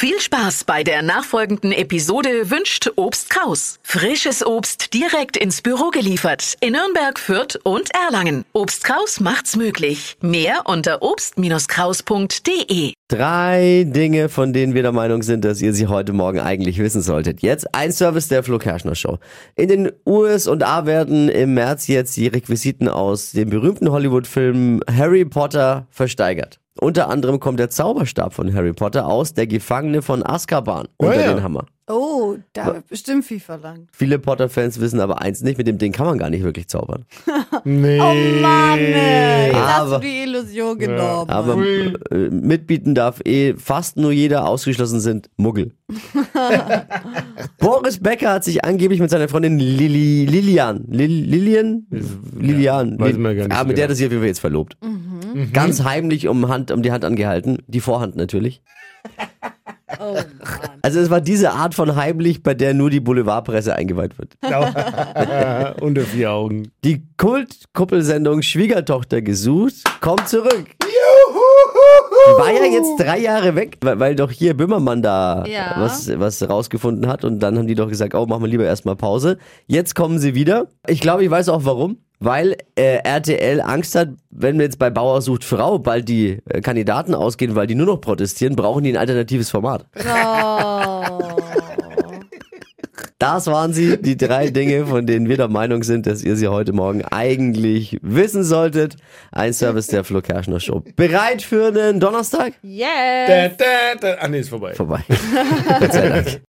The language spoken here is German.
Viel Spaß bei der nachfolgenden Episode wünscht Obst Kraus. Frisches Obst direkt ins Büro geliefert in Nürnberg, Fürth und Erlangen. Obst Kraus macht's möglich. Mehr unter obst-kraus.de. Drei Dinge, von denen wir der Meinung sind, dass ihr sie heute Morgen eigentlich wissen solltet. Jetzt ein Service der Flo Kerschner Show. In den USA werden im März jetzt die Requisiten aus dem berühmten Hollywood-Film Harry Potter versteigert. Unter anderem kommt der Zauberstab von Harry Potter aus, der Gefangene von Azkaban unter ja. den Hammer. Oh, da wird bestimmt viel verlangt. Viele Potter-Fans wissen aber eins nicht, mit dem Ding kann man gar nicht wirklich zaubern. Nee. Oh Mann, ey. jetzt hast Aber- du die Illusion genommen. Aber Ui. äh, mitbieten darf eh fast nur jeder, ausgeschlossen sind Muggel. Boris Becker hat sich angeblich mit seiner Freundin Lili, Lilian, Lil, Lilian? Lilian. weiß Lil- man gar nicht Ah, mit genau. der hat er sich auf jeden Fall jetzt verlobt. Ganz heimlich um, Hand, um die Hand angehalten. Die Vorhand natürlich. oh Mann. Also es war diese Art von heimlich, bei der nur die Boulevardpresse eingeweiht wird. Unter vier Augen. Die Kult-Kuppelsendung Schwiegertochter gesucht kommt zurück. Die war ja jetzt drei Jahre weg, weil, weil doch hier Böhmermann da Ja. was, was rausgefunden hat und dann haben die doch gesagt, oh, machen wir lieber erstmal Pause. Jetzt kommen sie wieder. Ich glaube, ich weiß auch warum. Weil äh, RTL Angst hat, wenn wir jetzt bei Bauer sucht Frau bald die äh, Kandidaten ausgehen, weil die nur noch protestieren, brauchen die ein alternatives Format. Oh. Das waren sie, die drei Dinge, von denen wir der Meinung sind, dass ihr sie heute Morgen eigentlich wissen solltet. Ein Service der Flo Kerschner Show. Bereit für einen Donnerstag? Yes. Da, da, da. Ah, nee, ist vorbei. Vorbei. Gott sei Dank.